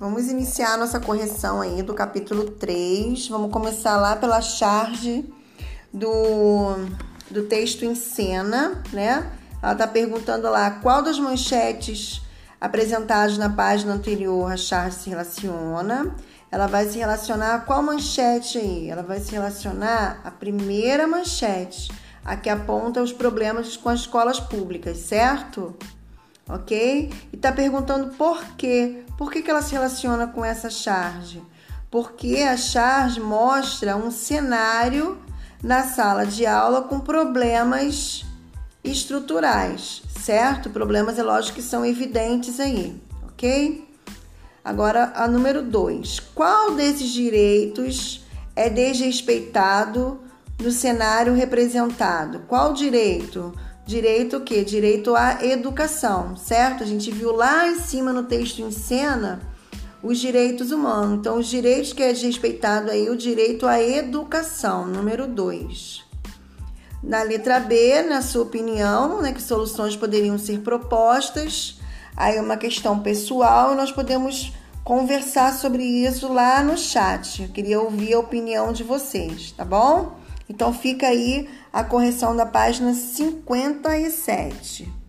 Vamos iniciar nossa correção aí do capítulo 3. Vamos começar lá pela charge do, do texto em cena, né? Ela está perguntando lá qual das manchetes apresentadas na página anterior a charge se relaciona. Ela vai se relacionar a qual manchete aí? Ela vai se relacionar a primeira manchete, a que aponta os problemas com as escolas públicas, certo? Ok? E está perguntando por quê. Por que, que ela se relaciona com essa charge? Porque a charge mostra um cenário na sala de aula com problemas estruturais, certo? Problemas, é lógico que são evidentes aí, ok? Agora, a número 2. Qual desses direitos é desrespeitado no cenário representado? Qual direito? Direito o quê? Direito à educação, certo? A gente viu lá em cima no texto em cena os direitos humanos. Então, os direitos que é desrespeitado aí, o direito à educação, número 2. Na letra B, na sua opinião, né, que soluções poderiam ser propostas? Aí uma questão pessoal, nós podemos conversar sobre isso lá no chat. Eu queria ouvir a opinião de vocês, tá bom? Então fica aí a correção da página 57.